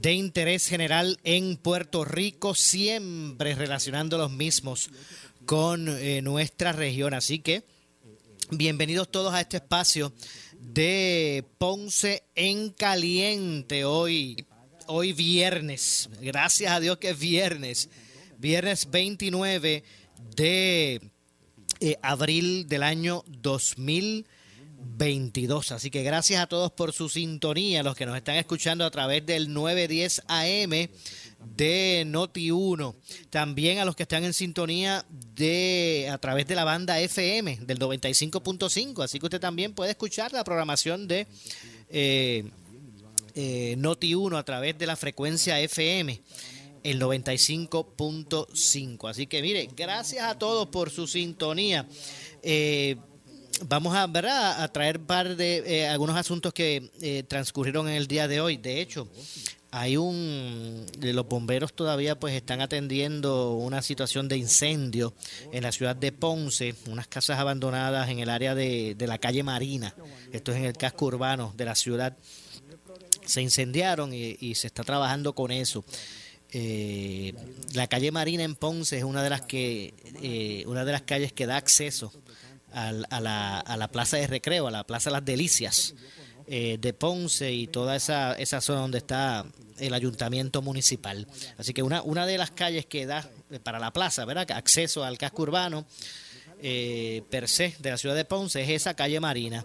de interés general en Puerto Rico, siempre relacionando los mismos con eh, nuestra región. Así que bienvenidos todos a este espacio de Ponce en Caliente hoy, hoy viernes. Gracias a Dios que es viernes, viernes 29 de eh, abril del año 2022. Así que gracias a todos por su sintonía, los que nos están escuchando a través del 910 AM de Noti 1. También a los que están en sintonía de a través de la banda FM del 95.5. Así que usted también puede escuchar la programación de eh, eh, Noti 1 a través de la frecuencia FM el 95.5. Así que mire, gracias a todos por su sintonía. Eh, vamos a, ¿verdad? a traer par de eh, algunos asuntos que eh, transcurrieron en el día de hoy. De hecho, hay un los bomberos todavía pues están atendiendo una situación de incendio en la ciudad de Ponce, unas casas abandonadas en el área de, de la calle Marina. Esto es en el casco urbano de la ciudad. Se incendiaron y, se está trabajando con eso. Eh, la calle Marina en Ponce es una de las que eh, una de las calles que da acceso al, a, la, a, la, plaza de recreo, a la plaza Las Delicias eh, de Ponce y toda esa, esa zona donde está el ayuntamiento municipal. Así que una, una de las calles que da para la plaza, ¿verdad? Acceso al casco urbano eh, per se de la ciudad de Ponce es esa calle Marina.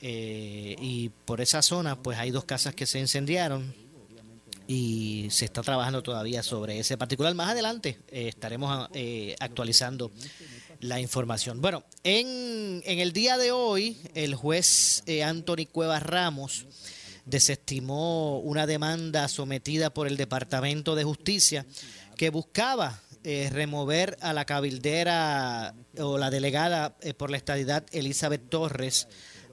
Eh, y por esa zona pues hay dos casas que se incendiaron y se está trabajando todavía sobre ese particular. Más adelante eh, estaremos eh, actualizando la información. Bueno, en, el día de hoy, el juez eh, Anthony Cuevas Ramos desestimó una demanda sometida por el Departamento de Justicia que buscaba eh, remover a la cabildera o la delegada eh, por la estadidad Elizabeth Torres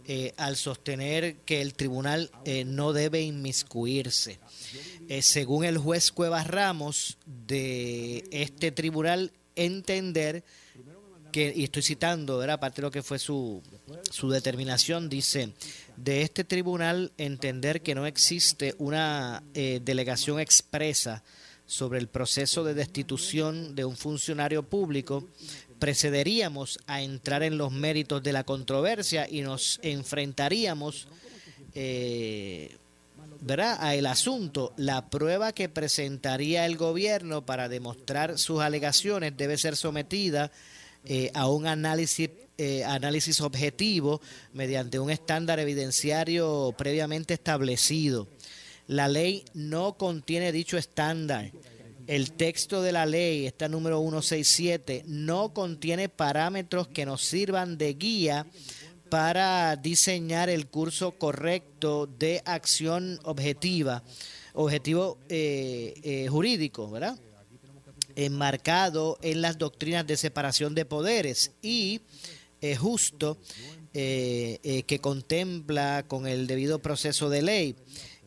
eh, al sostener que el tribunal no debe inmiscuirse. Eh, según el juez Cuevas Ramos de este tribunal, entender que, y estoy citando, ¿verdad? aparte de lo que fue su, su determinación, dice, de este tribunal entender que no existe una eh, delegación expresa sobre el proceso de destitución de un funcionario público, precederíamos a entrar en los méritos de la controversia y nos enfrentaríamos eh, ¿verdad? a el asunto, la prueba que presentaría el gobierno para demostrar sus alegaciones debe ser sometida eh, a un análisis, eh, análisis objetivo mediante un estándar evidenciario previamente establecido. La ley no contiene dicho estándar. El texto de la ley, esta número 167, no contiene parámetros que nos sirvan de guía para diseñar el curso correcto de acción objetiva, objetivo eh, eh, jurídico, ¿verdad? Enmarcado en las doctrinas de separación de poderes y eh, justo que contempla con el debido proceso de ley.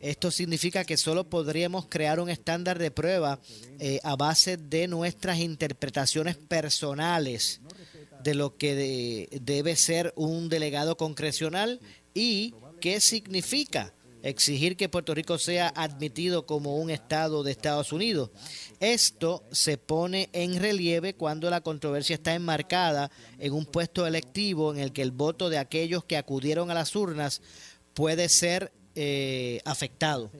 Esto significa que solo podríamos crear un estándar de prueba a base de nuestras interpretaciones personales de lo que de, debe ser un delegado concrecional y qué significa exigir que Puerto Rico sea admitido como un Estado de Estados Unidos. Esto se pone en relieve cuando la controversia está enmarcada en un puesto electivo en el que el voto de aquellos que acudieron a las urnas puede ser eh, afectado.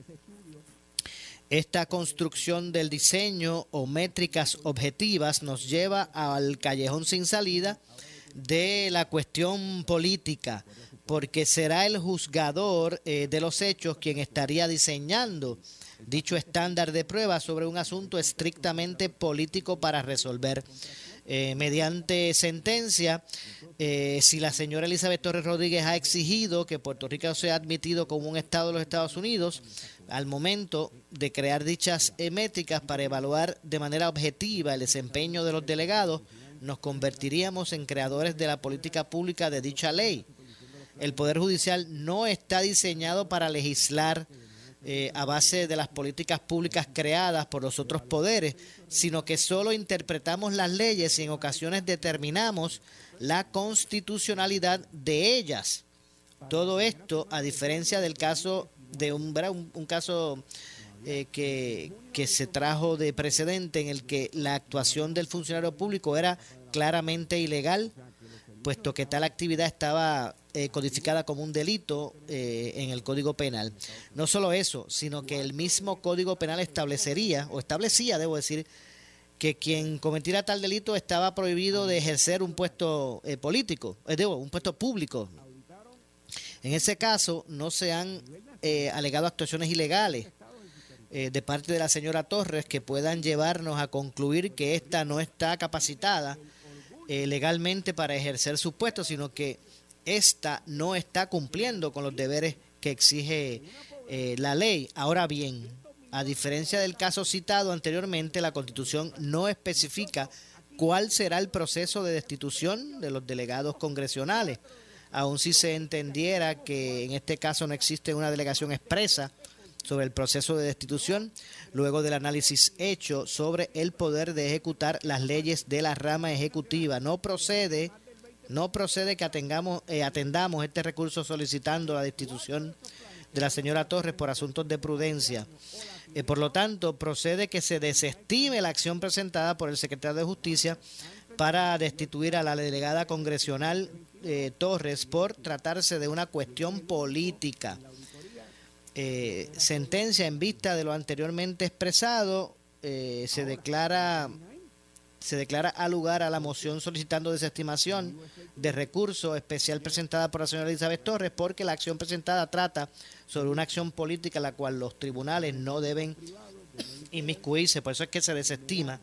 Esta construcción del diseño o métricas objetivas nos lleva al callejón sin salida de la cuestión política, porque será el juzgador eh, de los hechos quien estaría diseñando dicho estándar de prueba sobre un asunto estrictamente político para resolver. Eh, mediante sentencia, eh, si la señora Elizabeth Torres Rodríguez ha exigido que Puerto Rico sea admitido como un Estado de los Estados Unidos, al momento de crear dichas métricas para evaluar de manera objetiva el desempeño de los delegados, nos convertiríamos en creadores de la política pública de dicha ley. El Poder Judicial no está diseñado para legislar eh, a base de las políticas públicas creadas por los otros poderes, sino que solo interpretamos las leyes y en ocasiones determinamos la constitucionalidad de ellas. Todo esto, a diferencia del caso de un, caso eh, que, que se trajo de precedente en el que la actuación del funcionario público era claramente ilegal, puesto que tal actividad estaba eh, codificada como un delito eh, en el Código Penal. No solo eso, sino que el mismo Código Penal establecería, o establecía, debo decir, que quien cometiera tal delito estaba prohibido de ejercer un puesto eh, político, debo, un puesto público. En ese caso, no se han alegado actuaciones ilegales de parte de la señora Torres que puedan llevarnos a concluir que ésta no está capacitada legalmente para ejercer su puesto, sino que esta no está cumpliendo con los deberes que exige eh, la ley. Ahora bien, a diferencia del caso citado anteriormente, la Constitución no especifica cuál será el proceso de destitución de los delegados congresionales, aun si se entendiera que en este caso no existe una delegación expresa sobre el proceso de destitución, luego del análisis hecho sobre el poder de ejecutar las leyes de la rama ejecutiva. No procede no procede que atengamos, eh, atendamos este recurso solicitando la destitución de la señora Torres por asuntos de prudencia. Eh, por lo tanto, procede que se desestime la acción presentada por el secretario de Justicia para destituir a la delegada congresional eh, Torres por tratarse de una cuestión política. Sentencia en vista de lo anteriormente expresado, se declara se declara al lugar a la moción solicitando desestimación de recurso especial presentada por la señora Elizabeth Torres porque la acción presentada trata sobre una acción política la cual los tribunales no deben inmiscuirse, por eso es que se desestima.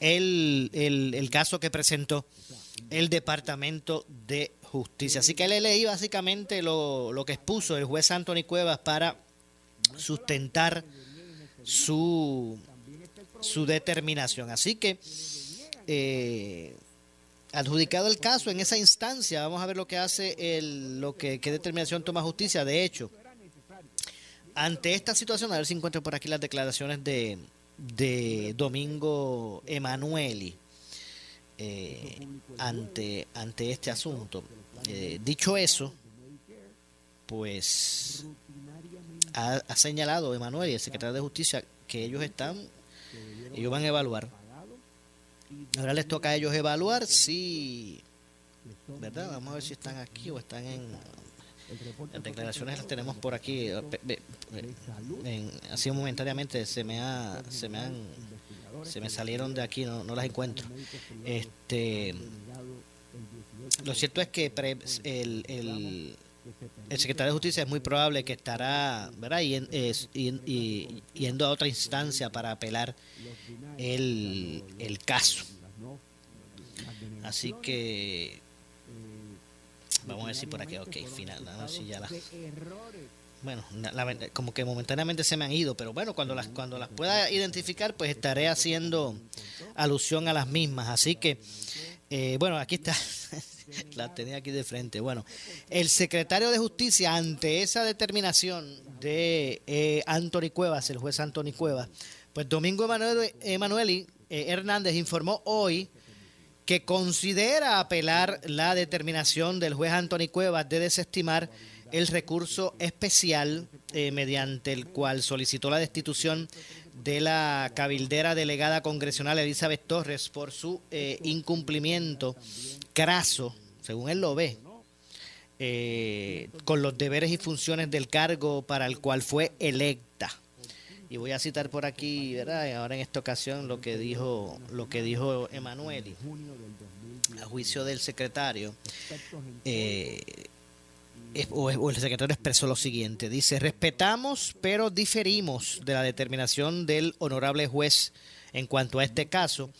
El, el, caso que presentó el Departamento de Justicia. Así que le leí básicamente lo, lo que expuso el juez Anthony Cuevas para sustentar su, su determinación. Así que, eh, adjudicado el caso en esa instancia, vamos a ver lo que hace, el, lo que, qué determinación toma justicia. De hecho, ante esta situación, a ver si encuentro por aquí las declaraciones de, de Domingo Emanueli eh, ante, ante este asunto. Eh, dicho eso, pues ha, señalado Emanuel y el secretario de Justicia que ellos están, ellos van a evaluar. Ahora les toca a ellos evaluar si, ¿verdad? Vamos a ver si están aquí o están en... Las declaraciones las tenemos por aquí. así momentáneamente se me ha, se me han, se me salieron de aquí, no, no las encuentro. Este, lo cierto es que el, el el secretario de Justicia es muy probable que estará ¿verdad? Y, yendo a otra instancia para apelar el, el caso. Así que vamos a ver si por aquí, ok, final, ya bueno, como que momentáneamente se me han ido, pero bueno, cuando las cuando las pueda identificar, pues estaré haciendo alusión a las mismas. Así que, eh, bueno, aquí está la tenía aquí de frente. Bueno, el secretario de Justicia, ante esa determinación de eh, Anthony Cuevas, el juez Anthony Cuevas, pues Domingo Emanueli eh, Hernández informó hoy que considera apelar la determinación del juez Anthony Cuevas de desestimar el recurso especial eh, mediante el cual solicitó la destitución de la cabildera delegada congresional Elizabeth Torres por su incumplimiento craso, según él lo ve, eh, con los deberes y funciones del cargo para el cual fue electa. Y voy a citar por aquí, ¿verdad? Ahora en esta ocasión lo que dijo, lo que dijo Emanueli a juicio del secretario. Eh, el secretario expresó lo siguiente, dice, respetamos pero diferimos de la determinación del honorable juez en cuanto a este caso,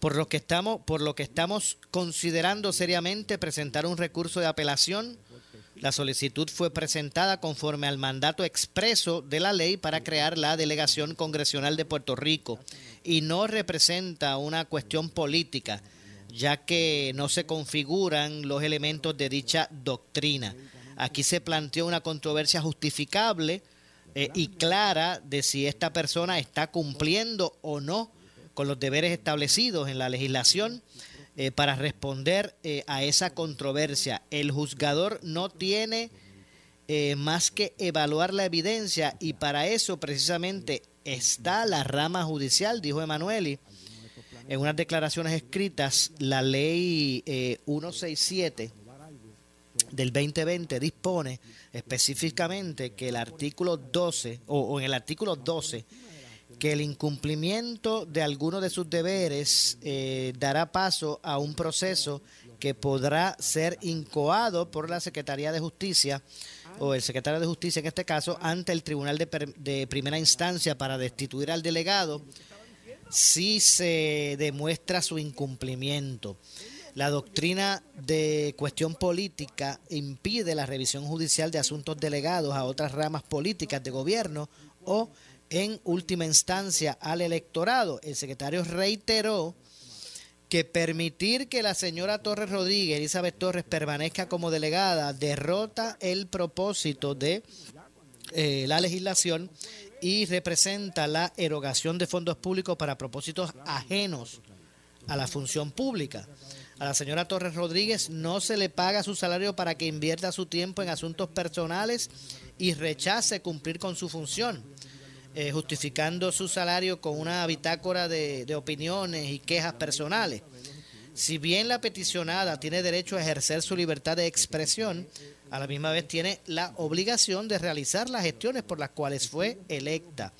por lo que estamos, por lo que estamos considerando seriamente presentar un recurso de apelación. La solicitud fue presentada conforme al mandato expreso de la ley para crear la delegación congresional de Puerto Rico y no representa una cuestión política, ya que no se configuran los elementos de dicha doctrina. Aquí se planteó una controversia justificable eh, y clara de si esta persona está cumpliendo o no con los deberes establecidos en la legislación eh, para responder eh, a esa controversia. El juzgador no tiene más que evaluar la evidencia y para eso precisamente está la rama judicial, dijo Emanueli. En unas declaraciones escritas, la ley 167 del 2020 dispone específicamente que el artículo 12, o, en el artículo 12, que el incumplimiento de alguno de sus deberes eh, dará paso a un proceso que podrá ser incoado por la Secretaría de Justicia o el secretario de Justicia en este caso ante el Tribunal de, de Primera Instancia para destituir al delegado si se demuestra su incumplimiento. La doctrina de cuestión política impide la revisión judicial de asuntos delegados a otras ramas políticas de gobierno o, en última instancia, al electorado. El secretario reiteró que permitir que la señora Torres Rodríguez, Elizabeth Torres, permanezca como delegada derrota el propósito de eh, la legislación y representa la erogación de fondos públicos para propósitos ajenos a la función pública. A la señora Torres Rodríguez no se le paga su salario para que invierta su tiempo en asuntos personales y rechace cumplir con su función, eh, justificando su salario con una bitácora de, de opiniones y quejas personales. Si bien la peticionada tiene derecho a ejercer su libertad de expresión, a la misma vez tiene la obligación de realizar las gestiones por las cuales fue electa,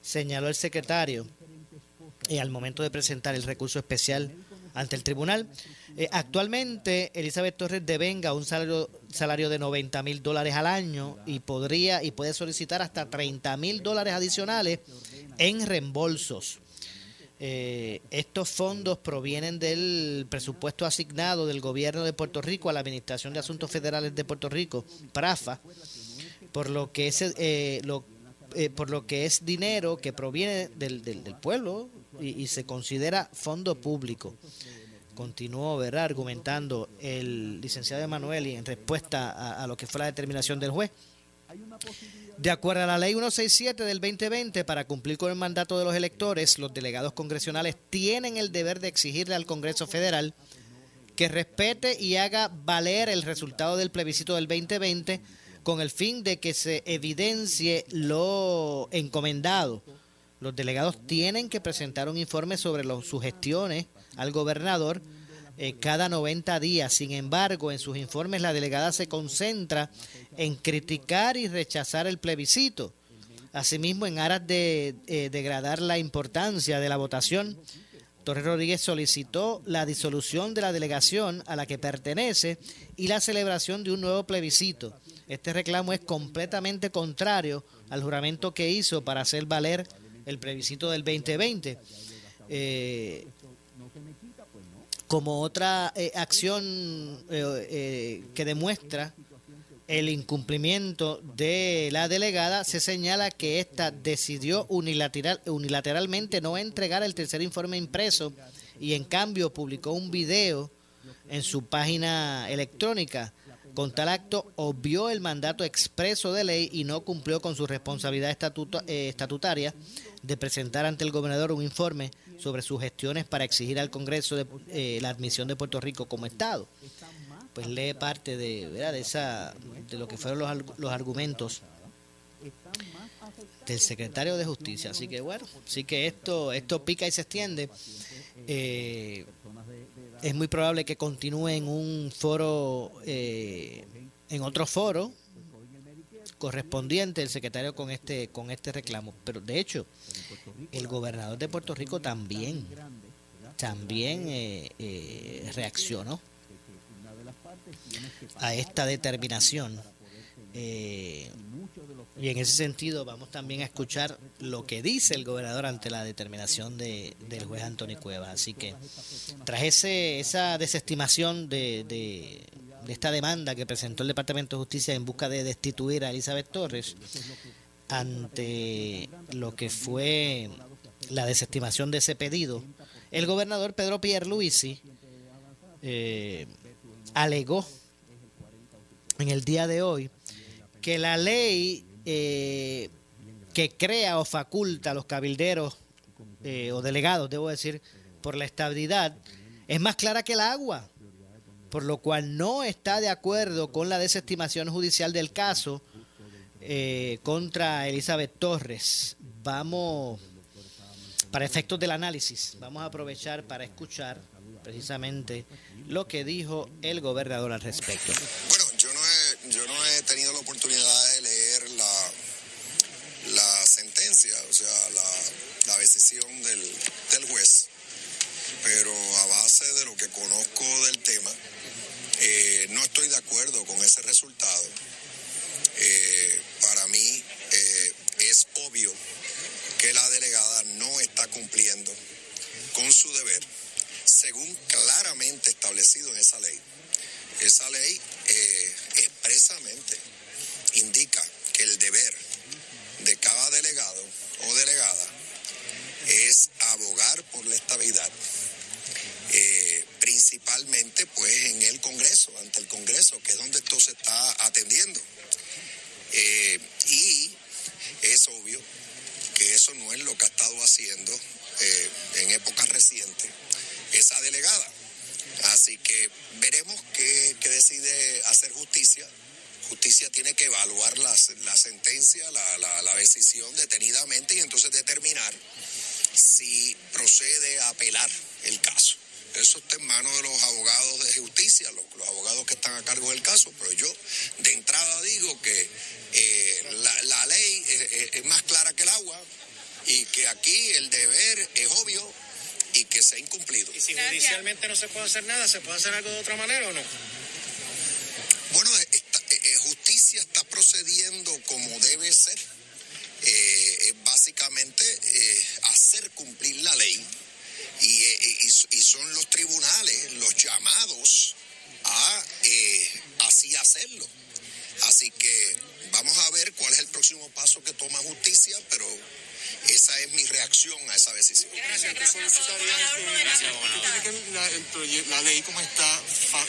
señaló el secretario. Y al momento de presentar el recurso especial ante el tribunal. Eh, actualmente, Elizabeth Torres devenga un salario, salario de 90 mil dólares al año y podría y puede solicitar hasta 30 mil dólares adicionales en reembolsos. Eh, estos fondos provienen del presupuesto asignado del gobierno de Puerto Rico a la Administración de Asuntos Federales de Puerto Rico, PRAFA, por lo que es, eh, lo, por lo que es dinero que proviene del, del pueblo, y, se considera fondo público. Continuó ¿verdad? argumentando el licenciado Emanueli en respuesta a, lo que fue la determinación del juez. De acuerdo a la ley 167 del 2020, para cumplir con el mandato de los electores, los delegados congresionales tienen el deber de exigirle al Congreso Federal que respete y haga valer el resultado del plebiscito del 2020 con el fin de que se evidencie lo encomendado los delegados tienen que presentar un informe sobre los, sus gestiones al gobernador eh, cada 90 días. Sin embargo, en sus informes la delegada se concentra en criticar y rechazar el plebiscito. Asimismo, en aras de eh, degradar la importancia de la votación, Torres Rodríguez solicitó la disolución de la delegación a la que pertenece y la celebración de un nuevo plebiscito. Este reclamo es completamente contrario al juramento que hizo para hacer valer el plebiscito del 2020. Eh, como otra eh, acción eh, que demuestra el incumplimiento de la delegada, se señala que ésta decidió unilateral, unilateralmente no entregar el tercer informe impreso y en cambio publicó un video en su página electrónica con tal acto obvió el mandato expreso de ley y no cumplió con su responsabilidad eh, estatutaria de presentar ante el gobernador un informe sobre sus gestiones para exigir al Congreso eh, la admisión de Puerto Rico como Estado. Pues lee parte de, de, esa, de lo que fueron los, los argumentos del secretario de Justicia. Así que bueno, sí que esto, esto pica y se extiende. Eh, es muy probable que continúe en un foro, eh, en otro foro, correspondiente el secretario con este con este reclamo. Pero de hecho, el gobernador de Puerto Rico también también eh, eh, reaccionó a esta determinación. Eh, y en ese sentido vamos también a escuchar lo que dice el gobernador ante la determinación de, del juez Antonio Cuevas. Así que tras ese, esa desestimación de, de, esta demanda que presentó el Departamento de Justicia en busca de destituir a Elizabeth Torres, ante lo que fue la desestimación de ese pedido, el gobernador Pedro Pierluisi eh, alegó en el día de hoy que la ley eh, que crea o faculta a los cabilderos eh, o delegados, debo decir, por la estabilidad, es más clara que el agua, por lo cual no está de acuerdo con la desestimación judicial del caso eh, contra Elizabeth Torres. Vamos, para efectos del análisis, vamos a aprovechar para escuchar precisamente lo que dijo el gobernador al respecto. Bueno, yo no he, yo no he tenido la oportunidad de leer la, la sentencia, o sea, la, la decisión del, del juez, pero a base de lo que conozco del tema, eh, no estoy de acuerdo con ese resultado. Eh, para mí eh, es obvio que la delegada no está cumpliendo con su deber, según claramente establecido en esa ley. Esa ley expresamente indica que el deber de cada delegado o delegada es abogar por la estabilidad, eh, principalmente pues en el Congreso, ante el Congreso, que es donde esto se está atendiendo. Eh, y es obvio que eso no es lo que ha estado haciendo eh, en esa delegada. Así que veremos qué, decide hacer justicia. Justicia tiene que evaluar la, sentencia, la, la, decisión detenidamente y entonces determinar si procede a apelar el caso. Eso está en manos de los abogados de justicia, los, abogados que están a cargo del caso, pero yo de entrada digo que eh, la, la, ley es, es, más clara que el agua y que aquí el deber es obvio y que se ha incumplido. ¿Y si judicialmente no se puede hacer nada, se puede hacer algo de otra manera o no? Bueno, esta, eh, justicia está procediendo como debe ser. Eh, básicamente eh, hacer cumplir la ley y, y, y, son los tribunales los llamados a así hacerlo. Así que vamos a ver cuál es el próximo paso que toma justicia, pero esa es mi reacción a esa decisión. Gracias, la, el, la, ley como está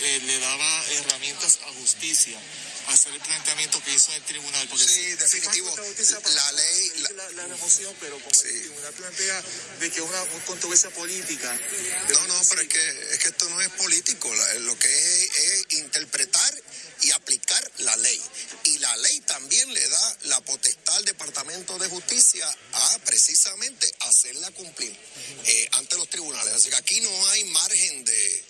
eh, le daba herramientas a justicia hacer el planteamiento que hizo el tribunal. Porque sí, definitivo. La ley. La, la, la, remoción, pero como sí. el tribunal plantea de que es una, una controversia política. No, no, pero es que, es que esto no es político. Lo que es, es interpretar Departamento de Justicia a precisamente hacerla cumplir eh, ante los tribunales. Así que aquí no hay margen de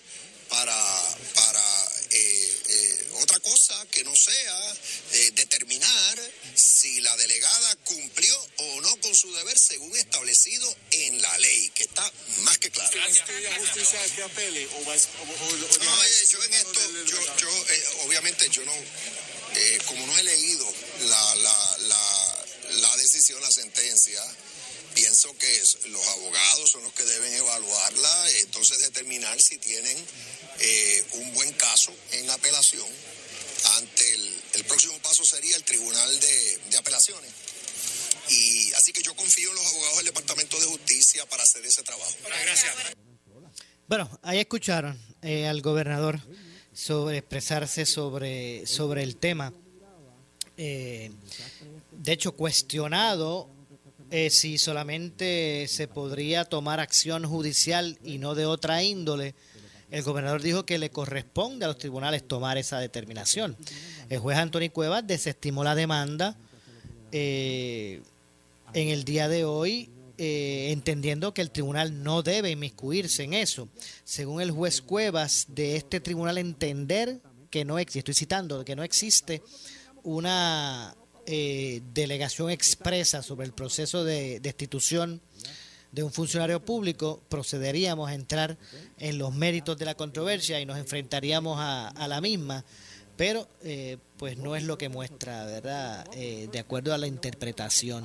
para, para eh, eh, otra cosa que no sea eh, determinar si la delegada cumplió o no con su deber según establecido en la ley, que está más que claro. justicia que apele o, yo en esto, yo, yo eh, obviamente yo no, eh, como no he leído la, la, la sentencia, pienso que los abogados son los que deben evaluarla, entonces determinar si tienen eh, un buen caso en apelación ante el, el, próximo paso sería el Tribunal de, de Apelaciones. Y así que yo confío en los abogados del Departamento de Justicia para hacer ese trabajo. Gracias. Bueno, ahí escucharon eh, al gobernador sobre expresarse sobre, sobre el tema. Eh, de hecho, cuestionado eh, si solamente se podría tomar acción judicial y no de otra índole, el gobernador dijo que le corresponde a los tribunales tomar esa determinación. El juez Antonio Cuevas desestimó la demanda eh, en el día de hoy, eh, entendiendo que el tribunal no debe inmiscuirse en eso. Según el juez Cuevas, de este tribunal entender que no existe, estoy citando, que no existe una eh, delegación expresa sobre el proceso de destitución de un funcionario público, procederíamos a entrar en los méritos de la controversia y nos enfrentaríamos a, la misma, pero eh, pues no es lo que muestra, ¿verdad? Eh, de acuerdo a la interpretación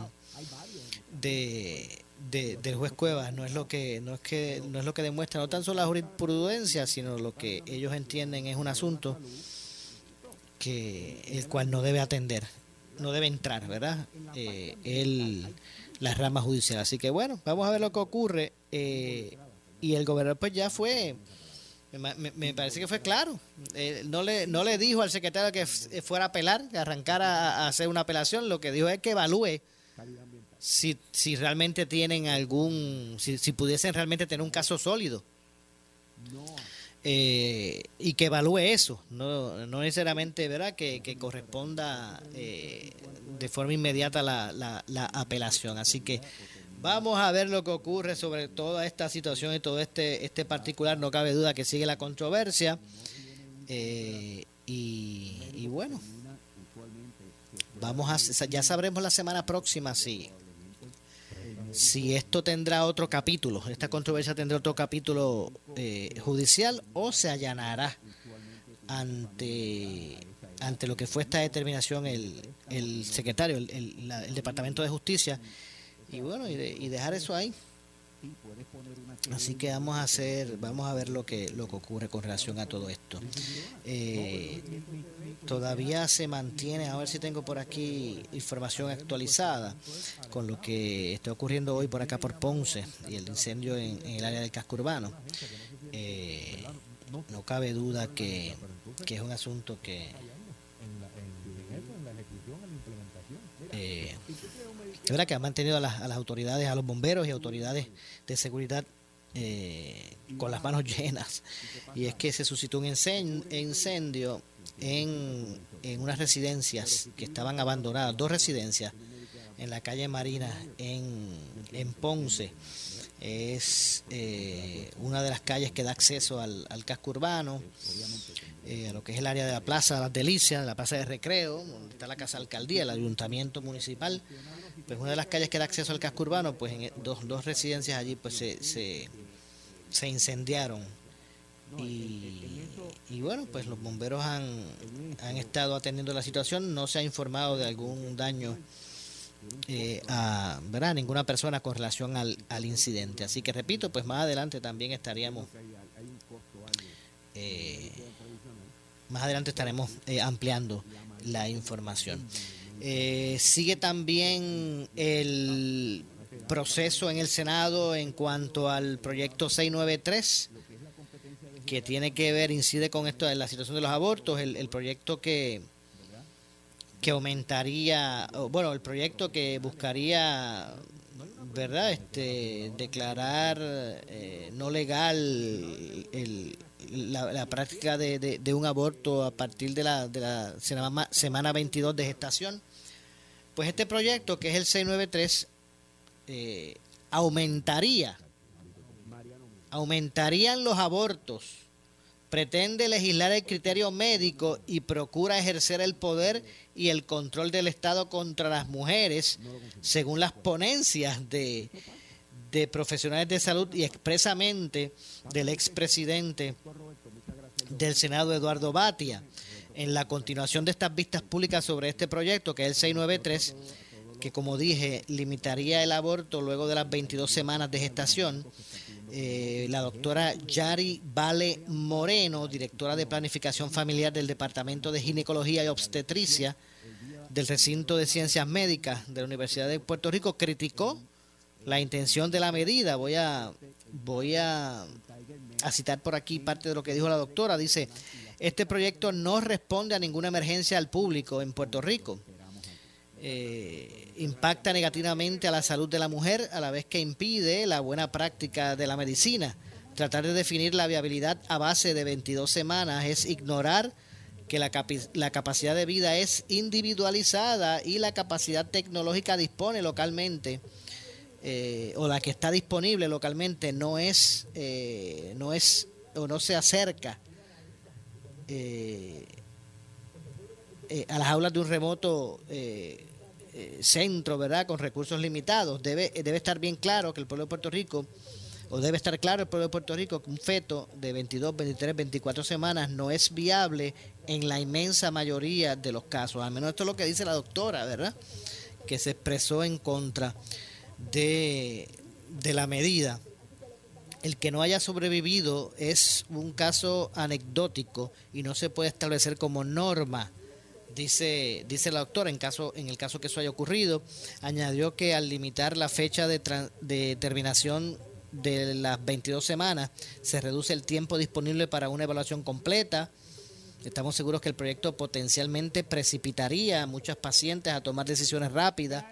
de, de, del juez Cuevas, no es lo que no es que no es lo que demuestra no tan solo la jurisprudencia, sino lo que ellos entienden es un asunto que el cual no debe atender, no debe entrar, ¿verdad? Eh, el, la rama judicial. Así que bueno, vamos a ver lo que ocurre. Eh, y el gobernador pues ya fue, me, me- parece que fue claro. Eh, no, le, no le dijo al secretario que f- fuera a apelar, que arrancara a, a hacer una apelación. Lo que dijo es que evalúe si, si realmente tienen algún, si, si pudiesen realmente tener un caso sólido. Eh, y que evalúe eso, no, no necesariamente ¿verdad? Que, que corresponda eh, de forma inmediata la, la, la apelación. Así que vamos a ver lo que ocurre sobre toda esta situación y todo este, este particular. No cabe duda que sigue la controversia. Eh, y, y bueno, vamos a, ya sabremos la semana próxima si, si esto tendrá otro capítulo, esta controversia tendrá otro capítulo eh, judicial o se allanará ante ante lo que fue esta determinación el, el secretario, el, el- Departamento de Justicia, y bueno, y, de- y dejar eso ahí. Así que vamos a hacer, vamos a ver lo que lo que ocurre con relación a todo esto. Eh, todavía se mantiene, a ver si tengo por aquí información actualizada con lo que está ocurriendo hoy por acá por Ponce y el incendio en, en el área del casco urbano. Eh, no cabe duda que, que es un asunto que es verdad que ha mantenido a las, autoridades, a los bomberos y autoridades de seguridad eh, con las manos llenas. Y es que se suscitó un incen- incendio en, unas residencias que estaban abandonadas, dos residencias en la calle Marina en Ponce. Es eh, una de las calles que da acceso al, al casco urbano, eh, a lo que es el área de la Plaza de las Delicias, de la Plaza de Recreo, donde está la Casa Alcaldía, el Ayuntamiento Municipal. Pues una de las calles que da acceso al casco urbano, pues en dos, dos residencias allí pues se, se, se incendiaron. Y, y bueno, pues los bomberos han, han estado atendiendo la situación, no se ha informado de algún daño eh, a ¿verdad? ninguna persona con relación al, al incidente. Así que repito, pues más adelante también estaríamos, eh, más adelante estaremos eh, ampliando la información. Eh, sigue también el proceso en el Senado en cuanto al proyecto 693 que tiene que ver, incide con esto la situación de los abortos, el, el proyecto que, que aumentaría, bueno, el proyecto que buscaría, ¿verdad? Este, declarar eh, no legal el- la, práctica de un aborto a partir de la, de la semana, semana 22 de gestación. Pues este proyecto, que es el 693, eh, aumentaría, aumentarían los abortos pretende legislar el criterio médico y procura ejercer el poder y el control del Estado contra las mujeres, según las ponencias de, profesionales de salud y expresamente del expresidente del Senado, Eduardo Batia. En la continuación de estas vistas públicas sobre este proyecto, que es el 693, que como dije, limitaría el aborto luego de las 22 semanas de gestación, eh, la doctora Yari Vale Moreno, directora de Planificación Familiar del Departamento de Ginecología y Obstetricia del Recinto de Ciencias Médicas de la Universidad de Puerto Rico, criticó la intención de la medida. Voy a, voy a, a citar por aquí parte de lo que dijo la doctora. Dice, este proyecto no responde a ninguna emergencia al público en Puerto Rico. Eh, impacta negativamente a la salud de la mujer a la vez que impide la buena práctica de la medicina. Tratar de definir la viabilidad a base de 22 semanas es ignorar que la, la capacidad de vida es individualizada y la capacidad tecnológica dispone localmente eh, o la que está disponible localmente no es eh, no es o no se acerca a las aulas de un remoto centro, ¿verdad? Con recursos limitados. Debe, debe estar bien claro que el pueblo de Puerto Rico, o debe estar claro el pueblo de Puerto Rico, que un feto de 22, 23, 24 semanas no es viable en la inmensa mayoría de los casos. Al menos esto es lo que dice la doctora, ¿verdad? Que se expresó en contra de, de la medida. El que no haya sobrevivido es un caso anecdótico y no se puede establecer como norma dice, dice la doctora, en, caso, en el caso que eso haya ocurrido, añadió que al limitar la fecha de, de terminación de las 22 semanas, se reduce el tiempo disponible para una evaluación completa. Estamos seguros que el proyecto potencialmente precipitaría a muchos pacientes a tomar decisiones rápidas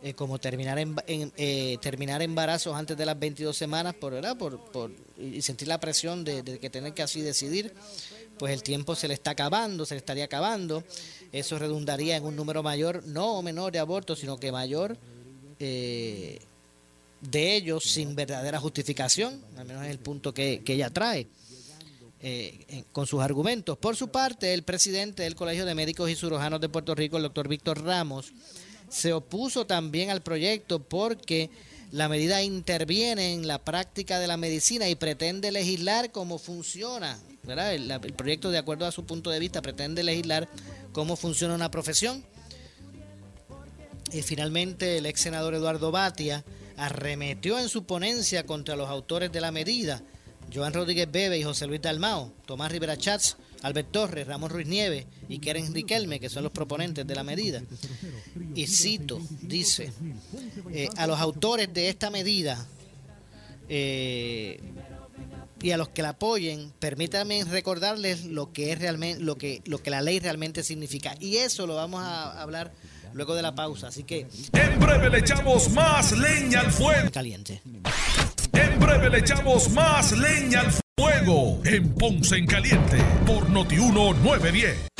eh, como terminar en, eh, terminar embarazos antes de las 22 semanas por, ¿verdad? por, por y sentir la presión de, que tener que así decidir pues el tiempo se le está acabando se le estaría acabando eso redundaría en un número mayor no menor de abortos sino que mayor eh, de ellos sin verdadera justificación al menos es el punto que, que ella trae con sus argumentos. Por su parte, el presidente del Colegio de Médicos y Cirujanos de Puerto Rico, el doctor Víctor Ramos, se opuso también al proyecto porque la medida interviene en la práctica de la medicina y pretende legislar cómo funciona. El, proyecto, de acuerdo a su punto de vista, pretende legislar cómo funciona una profesión. Y finalmente el ex senador Eduardo Batia arremetió en su ponencia contra los autores de la medida, Joan Rodríguez Bebe y José Luis Dalmao, Tomás Rivera Chats, Albert Torres, Ramón Ruiz Nieves y Keren Riquelme, que son los proponentes de la medida. Y cito, dice, eh, a los autores de esta medida eh, y a los que la apoyen, permítanme recordarles lo que es realmente, lo que, lo que la ley realmente significa. Y eso lo vamos a hablar luego de la pausa. Así que. En breve le echamos más leña al fuego. Caliente. En breve le echamos más leña al fuego en Ponce en Caliente por Notiuno 910.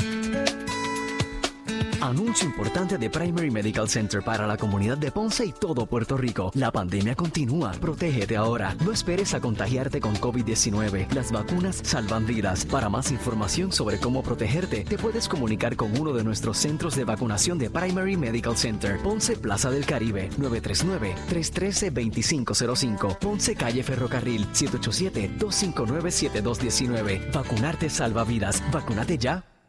Anuncio importante de Primary Medical Center para la comunidad de Ponce y todo Puerto Rico. La pandemia continúa. Protégete ahora. No esperes a contagiarte con COVID-19. Las vacunas salvan vidas. Para más información sobre cómo protegerte, te puedes comunicar con uno de nuestros centros de vacunación de Primary Medical Center. Ponce Plaza del Caribe, 939-313-2505. Ponce Calle Ferrocarril, 787-259-7219. Vacunarte salva vidas. Vacunate ya.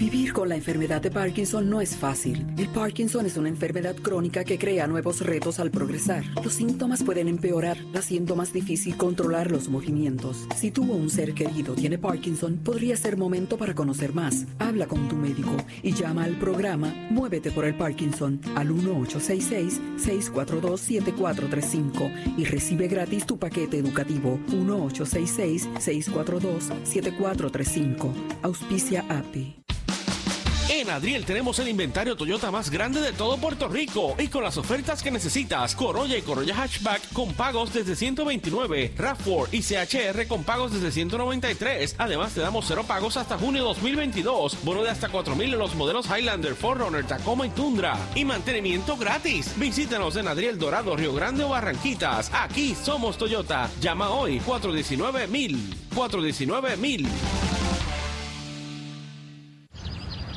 Vivir con la enfermedad de Parkinson no es fácil. El Parkinson es una enfermedad crónica que crea nuevos retos al progresar. Los síntomas pueden empeorar, haciendo más difícil controlar los movimientos. Si tú o un ser querido tiene Parkinson, podría ser momento para conocer más. Habla con tu médico y llama al programa Muévete por el Parkinson al 1866-642-7435 y recibe gratis tu paquete educativo 1866-642-7435. Auspicia API. En Adriel tenemos el inventario Toyota más grande de todo Puerto Rico y con las ofertas que necesitas, Corolla y Corolla Hatchback con pagos desde 129, RAV4 y CHR con pagos desde 193. Además te damos cero pagos hasta junio 2022, bono de hasta 4000 en los modelos Highlander, Forerunner, Tacoma y Tundra y mantenimiento gratis. Visítanos en Adriel Dorado, Río Grande o Barranquitas. Aquí somos Toyota. Llama hoy 419 mil 419 mil.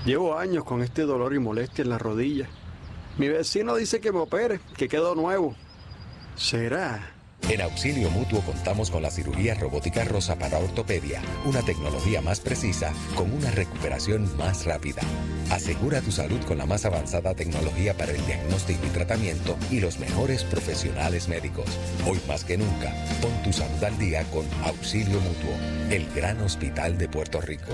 Llevo años con este dolor y molestia en la rodilla. Mi vecino dice que me opere, que quedo nuevo. ¿Será? En Auxilio Mutuo contamos con la cirugía robótica rosa para ortopedia, una tecnología más precisa con una recuperación más rápida. Asegura tu salud con la más avanzada tecnología para el diagnóstico y tratamiento y los mejores profesionales médicos. Hoy más que nunca, pon tu salud al día con Auxilio Mutuo, el gran hospital de Puerto Rico.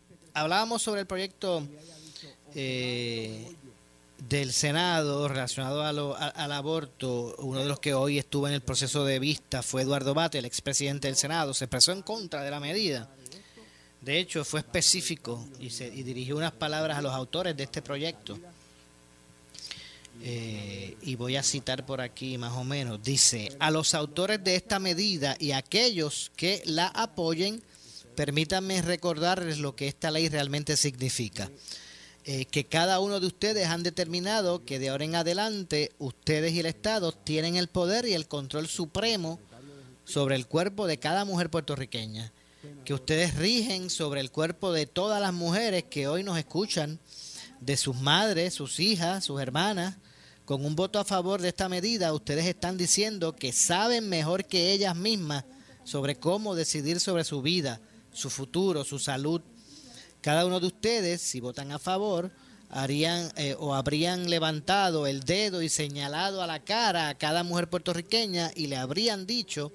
hablábamos sobre el proyecto eh, del Senado relacionado a lo- a- al aborto. Uno de los que hoy estuvo en el proceso de vista fue Eduardo Bate, el expresidente del Senado. Se expresó en contra de la medida. De hecho, fue específico y, se, y dirigió unas palabras a los autores de este proyecto. Eh, y voy a citar por aquí más o menos. Dice, a los autores de esta medida y a aquellos que la apoyen, permítanme recordarles lo que esta ley realmente significa. Eh, que cada uno de ustedes han determinado que de ahora en adelante ustedes y el Estado tienen el poder y el control supremo sobre el cuerpo de cada mujer puertorriqueña. Que ustedes rigen sobre el cuerpo de todas las mujeres que hoy nos escuchan, de sus madres, sus hijas, sus hermanas. Con un voto a favor de esta medida, ustedes están diciendo que saben mejor que ellas mismas sobre cómo decidir sobre su vida, su futuro, su salud. Cada uno de ustedes, si votan a favor, harían eh, o habrían levantado el dedo y señalado a la cara a cada mujer puertorriqueña y le habrían dicho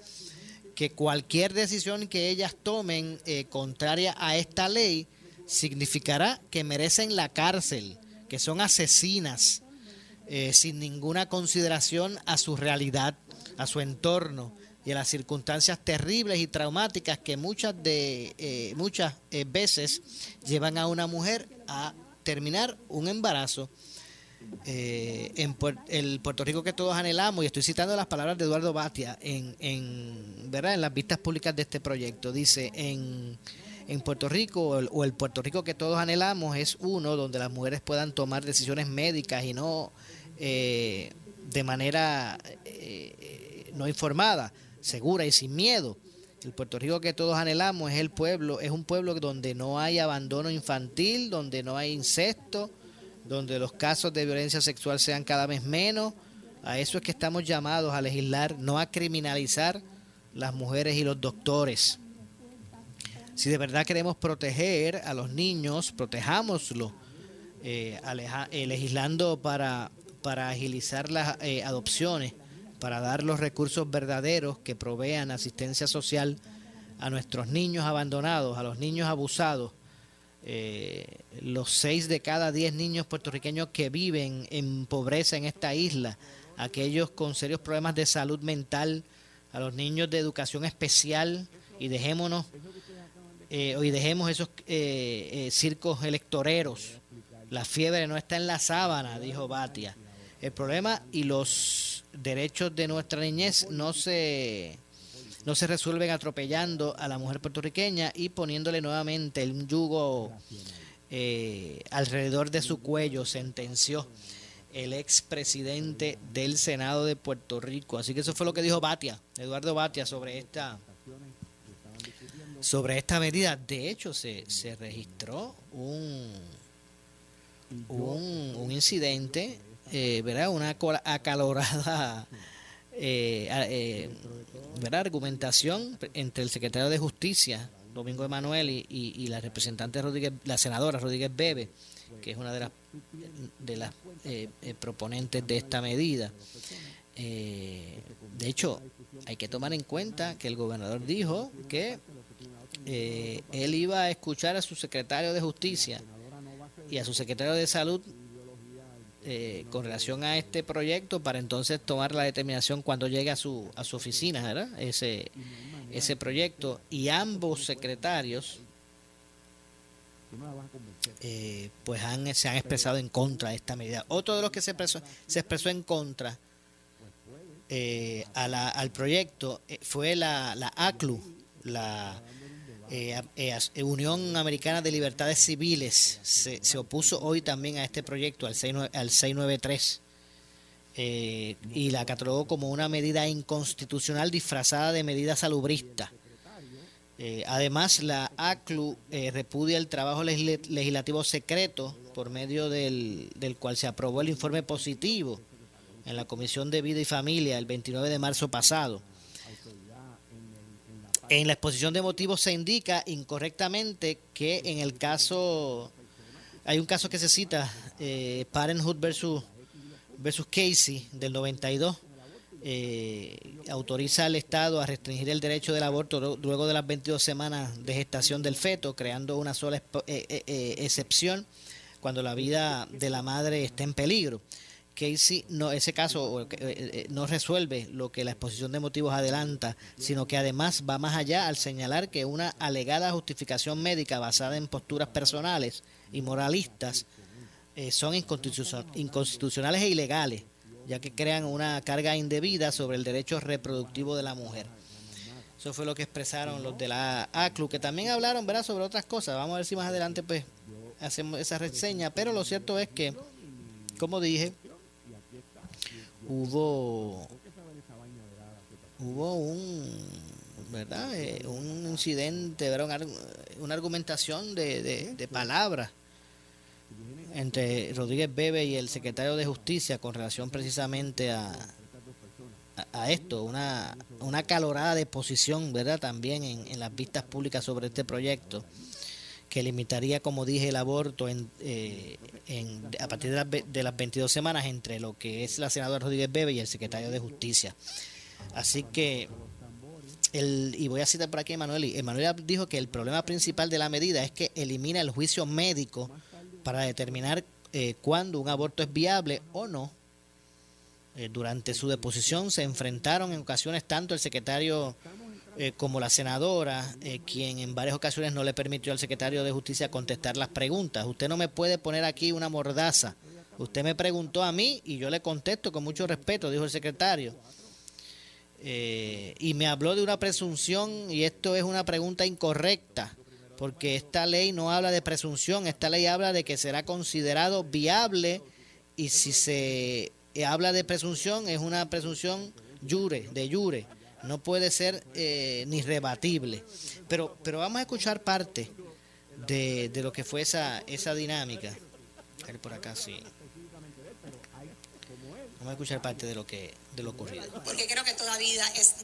que cualquier decisión que ellas tomen eh, contraria a esta ley significará que merecen la cárcel, que son asesinas, eh, sin ninguna consideración a su realidad, a su entorno y a las circunstancias terribles y traumáticas que muchas de eh, muchas eh, veces llevan a una mujer a terminar un embarazo. Eh, en el Puerto Rico que todos anhelamos, y estoy citando las palabras de Eduardo Batia en, en, ¿verdad? en las vistas públicas de este proyecto, dice, en, en Puerto Rico, o el, o el Puerto Rico que todos anhelamos es uno donde las mujeres puedan tomar decisiones médicas y no eh, de manera eh, no informada, segura y sin miedo. El Puerto Rico que todos anhelamos es el pueblo, es un pueblo donde no hay abandono infantil, donde no hay incesto, donde los casos de violencia sexual sean cada vez menos. A eso es que estamos llamados a legislar, no a criminalizar las mujeres y los doctores. Si de verdad queremos proteger a los niños, protejámoslo, eh, eh, legislando para, para agilizar las eh, adopciones, para dar los recursos verdaderos que provean asistencia social a nuestros niños abandonados, a los niños abusados, eh, los seis de cada diez niños puertorriqueños que viven en pobreza en esta isla, aquellos con serios problemas de salud mental, a los niños de educación especial y dejémonos eh, y dejemos esos eh, eh, circos electoreros. La fiebre no está en la sábana, dijo Batia. El problema y los derechos de nuestra niñez no se no se resuelven atropellando a la mujer puertorriqueña y poniéndole nuevamente el yugo eh, alrededor de su cuello, sentenció el expresidente del Senado de Puerto Rico. Así que eso fue lo que dijo Batia, Eduardo Batia, sobre esta sobre esta medida. De hecho, se, se registró un, un, un incidente, eh, ¿verdad? Una acalorada eh, eh, ¿verdad? argumentación entre el secretario de Justicia, Domingo Emanuel, y, y, y la representante Rodríguez, la senadora Rodríguez Bebe, que es una de las, de las proponentes de esta medida. De hecho, hay que tomar en cuenta que el gobernador dijo que él iba a escuchar a su secretario de Justicia y a su secretario de Salud eh, con relación a este proyecto para entonces tomar la determinación cuando llegue a su, a su oficina, ¿verdad? Ese, ese proyecto. Y ambos secretarios eh, pues han, se han expresado en contra de esta medida. Otro de los que se expresó, se expresó en contra eh, a la- al proyecto eh, fue la, la ACLU, la eh, eh, eh, Unión Americana de Libertades Civiles. Se, se opuso hoy también a este proyecto, al, 69 al 693. eh, y la catalogó como una medida inconstitucional disfrazada de medida salubrista. Eh, además, la ACLU repudia el trabajo legislativo secreto por medio del, del cual se aprobó el informe positivo en la Comisión de Vida y Familia el 29 de marzo pasado. En la exposición de motivos se indica incorrectamente que en el caso, hay un caso que se cita, eh, Parenthood versus, versus Casey del 92, eh, autoriza al Estado a restringir el derecho del aborto lu- luego de las 22 semanas de gestación del feto, creando una sola eh, eh, eh, excepción cuando la vida de la madre está en peligro. Casey, no, ese caso eh, eh, no resuelve lo que la exposición de motivos adelanta, sino que además va más allá al señalar que una alegada justificación médica basada en posturas personales y moralistas eh, son inconstitucion- inconstitucionales e ilegales, ya que crean una carga indebida sobre el derecho reproductivo de la mujer. Eso fue lo que expresaron los de la ACLU, que también hablaron ¿verdad? sobre otras cosas. Vamos a ver si más adelante pues hacemos esa reseña, pero lo cierto es que, como dije, hubo hubo un verdad Eh, un incidente ¿verdad? Una, argu- una argumentación de, de, de palabras entre Rodríguez Bebe y el secretario de Justicia con relación precisamente a, a, esto, una, una calorada de posición, ¿verdad? También en, en las vistas públicas sobre este proyecto, que limitaría, como dije, el aborto en, eh, a partir de las, de las 22 semanas entre lo que es la senadora Rodríguez Bebe y el secretario de Justicia. Así que, el, y voy a citar por aquí a Emanuel, Emanuel dijo que el problema principal de la medida es que elimina el juicio médico para determinar eh, cuándo un aborto es viable o no. Eh, durante su deposición se enfrentaron en ocasiones tanto el secretario eh, como la senadora, eh, quien en varias ocasiones no le permitió al secretario de Justicia contestar las preguntas. Usted no me puede poner aquí una mordaza. Usted me preguntó a mí y yo le contesto con mucho respeto, dijo el secretario. Eh, y me habló de una presunción y esto es una pregunta incorrecta porque esta ley no habla de presunción, esta ley habla de que será considerado viable y si se habla de presunción es una presunción jure, de jure, no puede ser eh, ni rebatible. Pero, pero vamos a escuchar parte de, de lo que fue esa, esa dinámica. A ver por acá sí. Vamos a escuchar parte de lo que de lo ocurrido. porque creo que toda vida es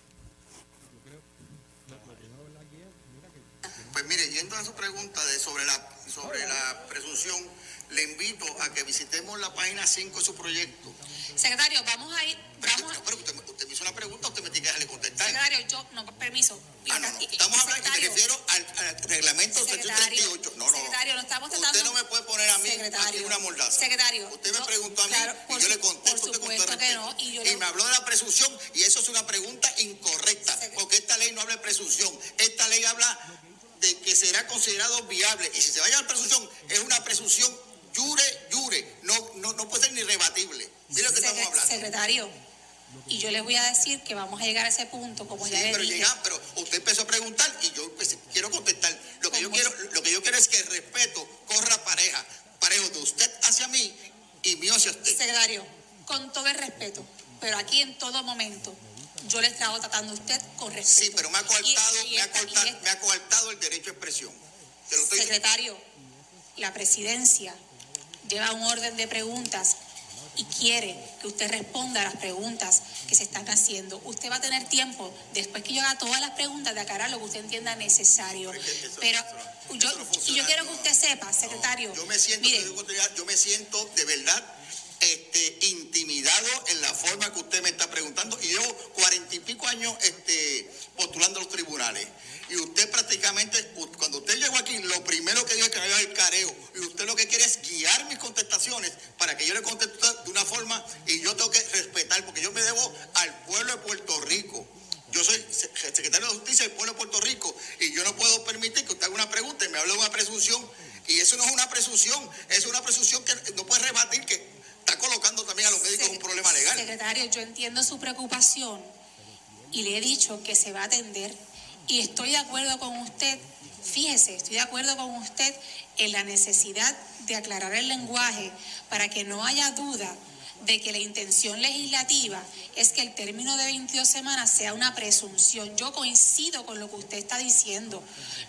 Pues mire, yendo a su pregunta de sobre la sobre la presunción, le invito a que visitemos la página 5 de su proyecto. secretario vamos a ir Pero usted, me- usted me hizo una pregunta, usted me tiene que dejarle contestar. secretario yo no permiso Ah, no, no. Estamos hablando, me refiero al, al reglamento sección secretario 38. No, no, secretario no estamos tratando Usted no me puede poner a mí aquí una mordaza. secretario Usted me preguntó a mí claro, y yo le contesto por usted supuesto que no y yo y le- me habló de la presunción y eso es una pregunta incorrecta, porque esta ley no habla de presunción. Esta ley habla de que será considerado viable y si se vaya a la presunción es una presunción jure, jure, no, no, no puede ser ni rebatible. Mire lo que estamos hablando. secretario y yo le voy a decir que vamos a llegar a ese punto como Sí, ya le pero dije llega, pero usted empezó a preguntar y yo pues, quiero contestar. Lo que yo quiero, lo que yo quiero es que el respeto corra pareja, parejo de usted hacia mí y mío hacia usted. secretario con todo el respeto pero aquí en todo momento yo le he estado tratando a usted con respeto Sí, pero me ha coartado, me, ha esta- me ha coartado el derecho a expresión. Te lo estoy Secretario, la presidencia lleva un orden de preguntas y quiere que usted responda a las preguntas que se están haciendo. Usted va a tener tiempo, después que yo haga todas las preguntas, de aclarar lo que usted entienda necesario. Pero yo, y yo quiero que usted sepa, secretario, Yo me siento, mire, yo me siento de verdad este, intimidado en la forma que usted me está preguntando y llevo cuarenta y pico años este, postulando a los tribunales. Y usted prácticamente, cuando usted llegó aquí, lo primero que dijo es que había el careo. Y usted lo que quiere es guiar mis contestaciones para que yo le conteste de una forma y yo tengo que respetar, porque yo me debo al pueblo de Puerto Rico. Yo soy se- secretario de Justicia del pueblo de Puerto Rico y yo no puedo permitir que usted haga una pregunta y me hable de una presunción y eso no es una presunción, es una presunción que no puede rebatir que está colocando también a los médicos en un problema legal. Secretario, yo entiendo su preocupación y le he dicho que se va a atender y estoy de acuerdo con usted, fíjese, estoy de acuerdo con usted en la necesidad de aclarar el lenguaje para que no haya duda de que la intención legislativa es que el término de 22 semanas sea una presunción. Yo coincido con lo que usted está diciendo.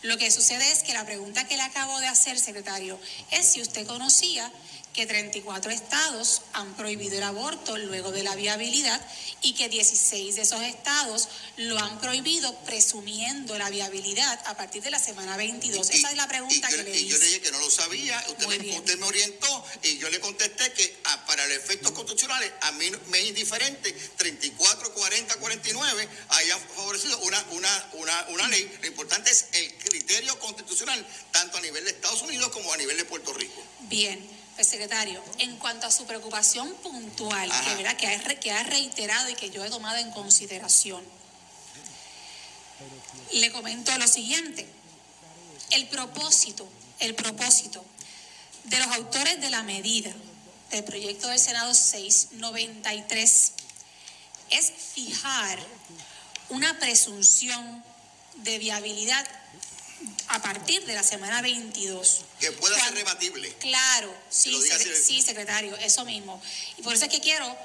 Lo que sucede es que la pregunta que le acabo de hacer, secretario, es si usted conocía que 34 estados han prohibido el aborto luego de la viabilidad y que 16 de esos estados lo han prohibido presumiendo la viabilidad a partir de la semana 22. Esa es la pregunta yo, que le y yo le hice. dije que no lo sabía, usted me, usted me orientó y yo le contesté que ah, para los efectos constitucionales a mí me es indiferente 34, 40, 49 hayan favorecido una, una, una, una ley. Lo importante es el criterio constitucional, tanto a nivel de Estados Unidos como a nivel de Puerto Rico. Bien. Secretario, en cuanto a su preocupación puntual, que, ¿verdad? Que, ha, re- que ha reiterado y que yo he tomado en consideración, le comento lo siguiente. El propósito, el propósito de los autores de la medida del proyecto del Senado 693 es fijar una presunción de viabilidad a partir de la semana 22. Que pueda ser rebatible. Claro, sí, secre- sí, secretario, eso mismo. Y por eso es que quiero,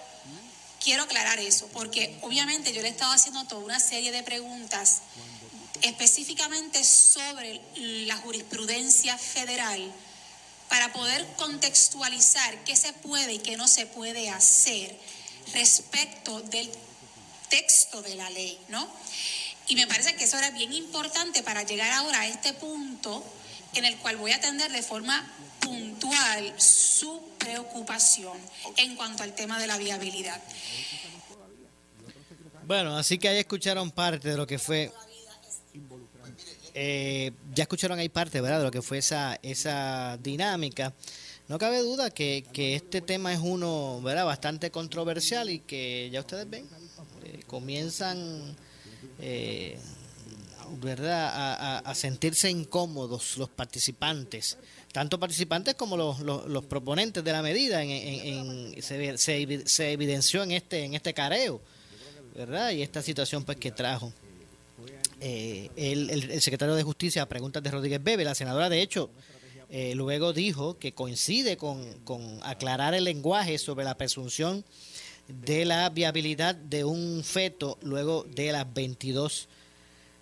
quiero aclarar eso, porque obviamente yo le he estado haciendo toda una serie de preguntas específicamente sobre la jurisprudencia federal para poder contextualizar qué se puede y qué no se puede hacer respecto del texto de la ley, ¿no? Y me parece que eso era bien importante para llegar ahora a este punto en el cual voy a atender de forma puntual su preocupación en cuanto al tema de la viabilidad. Bueno, así que ahí escucharon parte de lo que fue. eh, ya escucharon ahí parte, ¿verdad? De lo que fue esa, esa dinámica. No cabe duda que, que este tema es uno, ¿verdad? Bastante controversial y que ya ustedes ven, eh, comienzan, eh, ¿verdad? A, sentirse incómodos los participantes, tanto participantes como los, los, proponentes de la medida. En, en- en- se, se evi- se evidenció en este, en este careo. ¿verdad? Y esta situación pues que trajo eh, el, el- el secretario de Justicia a preguntas de Rodríguez Bebe, la senadora de hecho eh, luego dijo que coincide con, con aclarar el lenguaje sobre la presunción de la viabilidad de un feto luego de las 22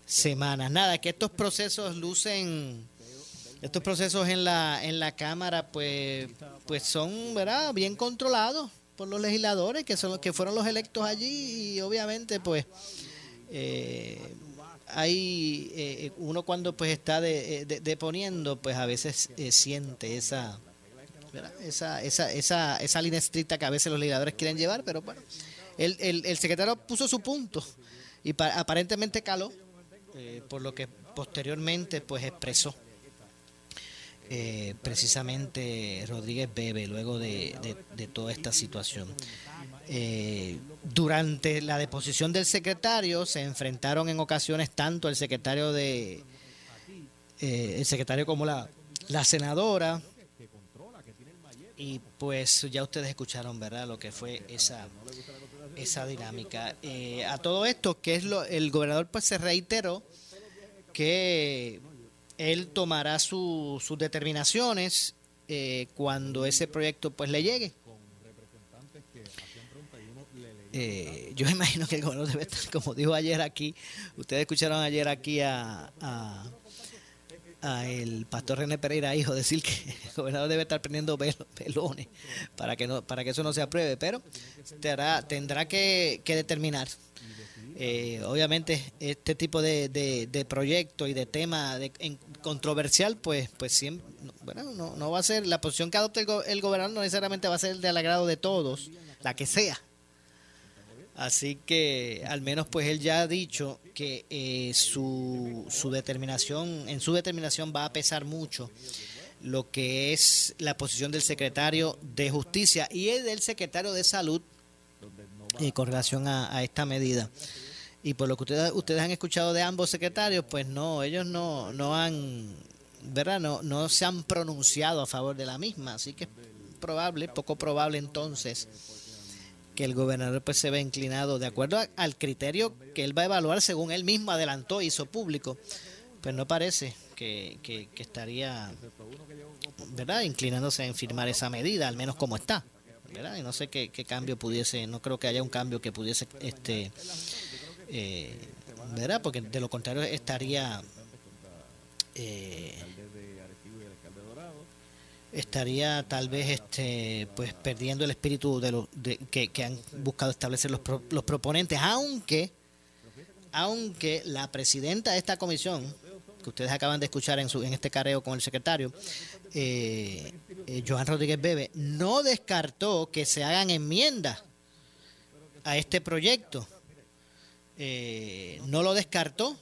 semanas. Nada, que estos procesos lucen, estos procesos en la, en la Cámara pues, pues son ¿verdad? bien controlados por los legisladores que son los que fueron los electos allí y obviamente pues eh, hay eh, uno cuando pues está de, eh, de- deponiendo pues a veces eh, siente esa esa esa esa esa línea estricta que a veces los legisladores quieren llevar pero bueno el, el, secretario puso su punto y pa- aparentemente caló eh, por lo que posteriormente pues expresó eh, precisamente Rodríguez Bebe luego de, de- toda esta situación. Eh, durante la deposición del secretario se enfrentaron en ocasiones tanto el secretario de el secretario como la, la senadora y pues ya ustedes escucharon verdad lo que fue esa esa dinámica Eh, a todo esto que es lo el gobernador pues se reiteró que él tomará su- sus determinaciones eh, cuando ese proyecto pues le llegue. Eh, yo imagino que el gobernador debe estar, como dijo ayer aquí, ustedes escucharon ayer aquí a, a, a el pastor René Pereira, hijo, decir que el gobernador debe estar prendiendo velones para que no para que eso no se apruebe, pero tendrá, que, que determinar. Eh, obviamente este tipo de, de, proyecto y de tema de, controversial pues pues siempre no, bueno, no, no va a ser la posición que adopte el, go- el gobernador no necesariamente va a ser del agrado de todos la que sea así que al menos pues él ya ha dicho que eh, su, su determinación en su determinación va a pesar mucho lo que es la posición del secretario de justicia y el del secretario de salud eh, con relación a, a esta medida. Y por lo que ustedes, ustedes han escuchado de ambos secretarios, pues no, ellos no, no han ¿verdad? No, no se han pronunciado a favor de la misma, así que es probable, poco probable entonces que el gobernador pues se ve inclinado de acuerdo al criterio que él va a evaluar según él mismo adelantó hizo público. Pues no parece que, que, estaría verdad inclinándose en firmar esa medida al menos como está verdad y no sé qué, cambio pudiese no creo que haya un cambio que pudiese este eh, verdad porque de lo contrario estaría eh, estaría tal vez este pues perdiendo el espíritu de lo que, han buscado establecer los, los proponentes aunque aunque la presidenta de esta comisión que ustedes acaban de escuchar en su en este careo con el secretario eh, eh, Joan Rodríguez Bebe no descartó que se hagan enmiendas a este proyecto. Eh, no lo descartó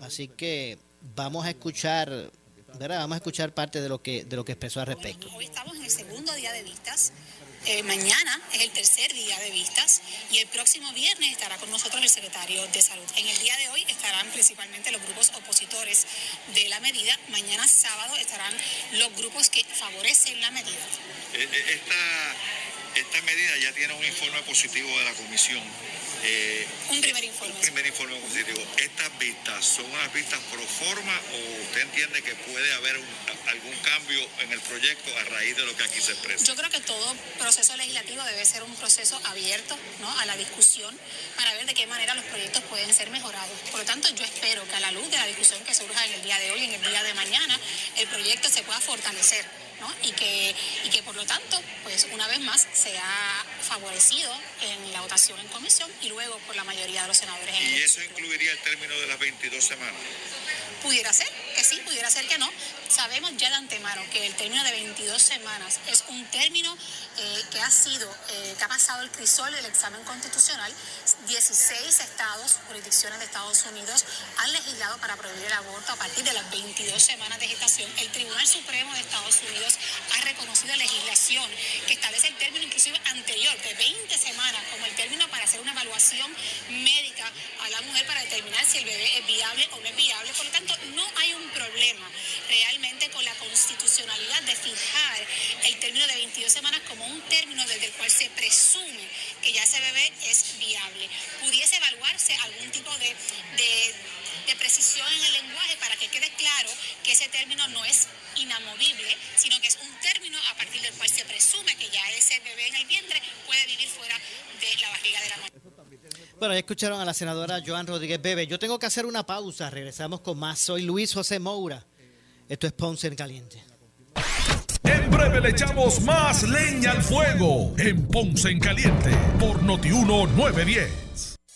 así que vamos a escuchar Vamos a escuchar parte de lo que de lo que expresó al respecto. Hoy estamos en el segundo día de vistas. Eh, mañana es el tercer día de vistas y el próximo viernes estará con nosotros el secretario de Salud. En el día de hoy estarán principalmente los grupos opositores de la medida. Mañana sábado estarán los grupos que favorecen la medida. Eh, eh, esta, esta medida ya tiene un informe positivo de la comisión eh, un primer informe. Un primer informe positivo. ¿Estas vistas son unas vistas pro forma o usted entiende que puede haber algún cambio en el proyecto a raíz de lo que aquí se expresa? Yo creo que todo proceso legislativo debe ser un proceso abierto ¿no? a la discusión para ver de qué manera los proyectos pueden ser mejorados. Por lo tanto, yo espero que a la luz de la discusión que surja en el día de hoy, en el día de mañana, el proyecto se pueda fortalecer y, que, y que por lo tanto, pues una vez más, se ha favorecido en la votación en comisión y luego por la mayoría de los senadores. ¿Y eso incluiría el término de las 22 semanas? Pudiera ser que sí, pudiera ser que no. Sabemos ya de antemano que el término de 22 semanas es un término eh, que ha sido, eh, que ha pasado el crisol del examen constitucional. 16 estados, jurisdicciones de Estados Unidos, han legislado para prohibir el aborto a partir de las 22 semanas de gestación. El Tribunal Supremo de Estados Unidos ha reconocido legislación que establece el término inclusive anterior de 20 semanas como el término para hacer una evaluación médica a la mujer para determinar si el bebé es viable o no es viable. Por lo tanto, no hay un problema realmente con la constitucionalidad de fijar el término de 22 semanas como un término desde el cual se presume que ya ese bebé es viable. Pudiese evaluarse algún tipo de, de precisión en el lenguaje para que quede claro que ese término no es inamovible, sino que es un término a partir del cual se presume que ya ese bebé en el vientre puede vivir fuera de la barriga de la madre. Bueno, ya escucharon a la senadora Joan Rodríguez Bebe. Yo tengo que hacer una pausa. Regresamos con más. Soy Luis José Moura. Esto es Ponce en Caliente. En breve le echamos más leña al fuego en Ponce en Caliente por Notiuno 910.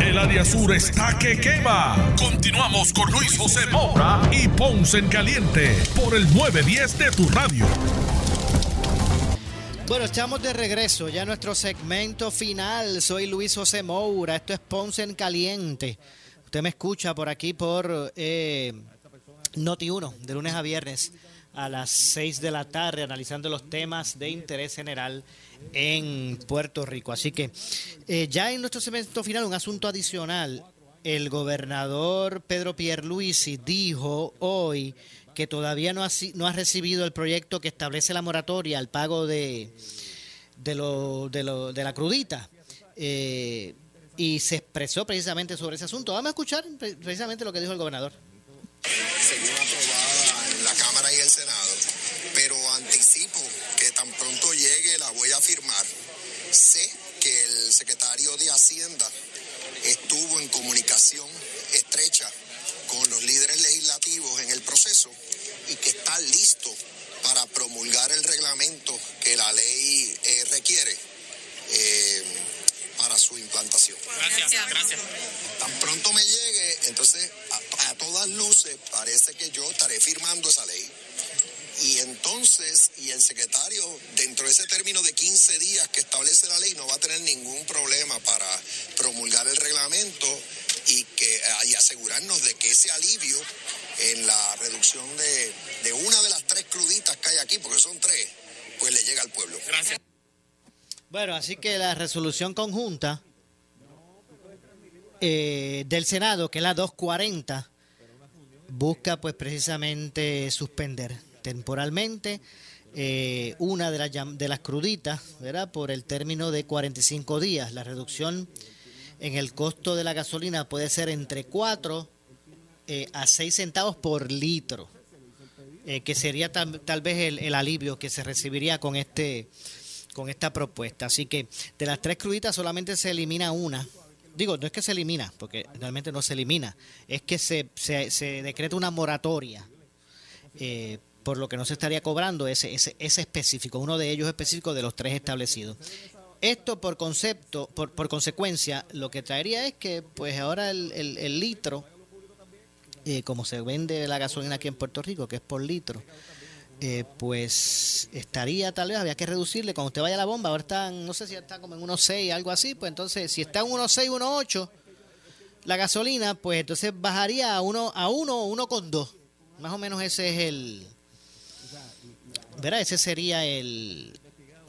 El área sur está que quema. Continuamos con Luis José Moura y Ponce en Caliente por el 910 de tu radio. Bueno, estamos de regreso ya nuestro segmento final. Soy Luis José Moura. Esto es Ponce en Caliente. Usted me escucha por aquí por eh, Noti1, de lunes a viernes a las 6 de la tarde, analizando los temas de interés general en Puerto Rico. Así que eh, ya en nuestro segmento final, un asunto adicional. El gobernador Pedro Pierluisi dijo hoy que todavía no ha, recibido el proyecto que establece la moratoria al pago de, la crudita. Eh, y se expresó precisamente sobre ese asunto. Vamos a escuchar precisamente lo que dijo el gobernador. Según aprobada Cámara y el Senado, pero anticipo Sé que el secretario de Hacienda estuvo en comunicación estrecha con los líderes legislativos en el proceso y que está listo para promulgar el reglamento que la ley eh, requiere eh, para su implantación. Gracias, gracias. Tan pronto me llegue, entonces a, a todas luces parece que yo estaré firmando esa ley. Y entonces, y el secretario, dentro de ese término de 15 días que establece la ley, no va a tener ningún problema para promulgar el reglamento y, que, y asegurarnos de que ese alivio en la reducción de, de una de las tres cruditas que hay aquí, porque son tres, pues le llega al pueblo. Gracias. Bueno, así que la resolución conjunta eh, del Senado, que es la 240, busca pues precisamente suspender temporalmente eh, una de las, de las cruditas, ¿verdad? Por el término de 45 días. La reducción en el costo de la gasolina puede ser entre 4 eh, a 6 centavos por litro, eh, que sería tal, tal vez el, el alivio que se recibiría con este con esta propuesta. Así que de las tres cruditas solamente se elimina una. Digo, no es que se elimina, porque realmente no se elimina, es que se, se, decreta una moratoria, por lo que no se estaría cobrando ese, ese, ese específico, uno de ellos específico de los tres establecidos. Esto por concepto, por, por consecuencia, lo que traería es que pues ahora el, el- litro, eh, como se vende la gasolina aquí en Puerto Rico, que es por litro, eh, pues estaría tal vez, había que reducirle, cuando usted vaya a la bomba, ahora están, no sé si está como en 1.6, algo así, pues entonces si está en 1.6, 1.8 la gasolina, pues entonces bajaría a 1 a 1 o 1.2. Más o menos ese es el, ¿verdad? Ese sería el,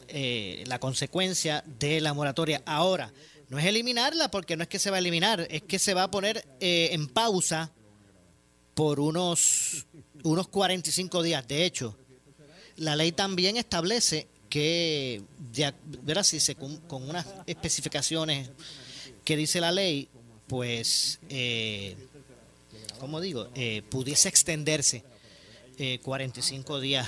eh, la consecuencia de la moratoria. Ahora, no es eliminarla porque no es que se va a eliminar, es que se va a poner eh, en pausa por unos, unos 45 días. De hecho, la ley también establece que, ya, ¿verdad? Si se, con, con unas especificaciones que dice la ley, pues, eh, ¿cómo digo? Eh, pudiese extenderse eh, 45 días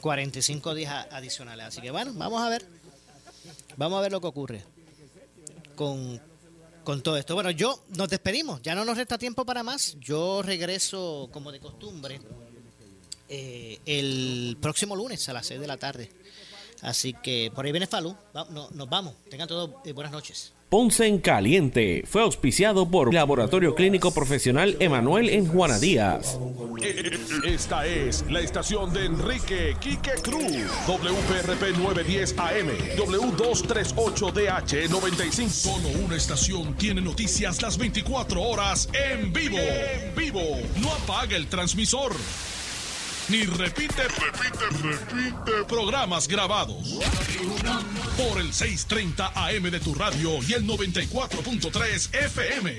45 días adicionales. Así que bueno, vamos a ver. Vamos a ver lo que ocurre con, con todo esto. Bueno, yo nos despedimos. Ya no nos resta tiempo para más. Yo regreso, como de costumbre, eh, el próximo lunes a las 6 de la tarde. Así que por ahí viene Falú. No- nos vamos. Tengan todos eh, buenas noches. Ponce en Caliente fue auspiciado por Laboratorio Clínico Profesional Emanuel en Juana Díaz. Esta es la estación de Enrique Quique Cruz. WPRP 910 AM. W238DH 95. Solo una estación tiene noticias las 24 horas en vivo. En vivo. No apague el transmisor. Ni repite, repite, repite programas grabados. Por el 630 AM de tu radio y el 94.3 FM.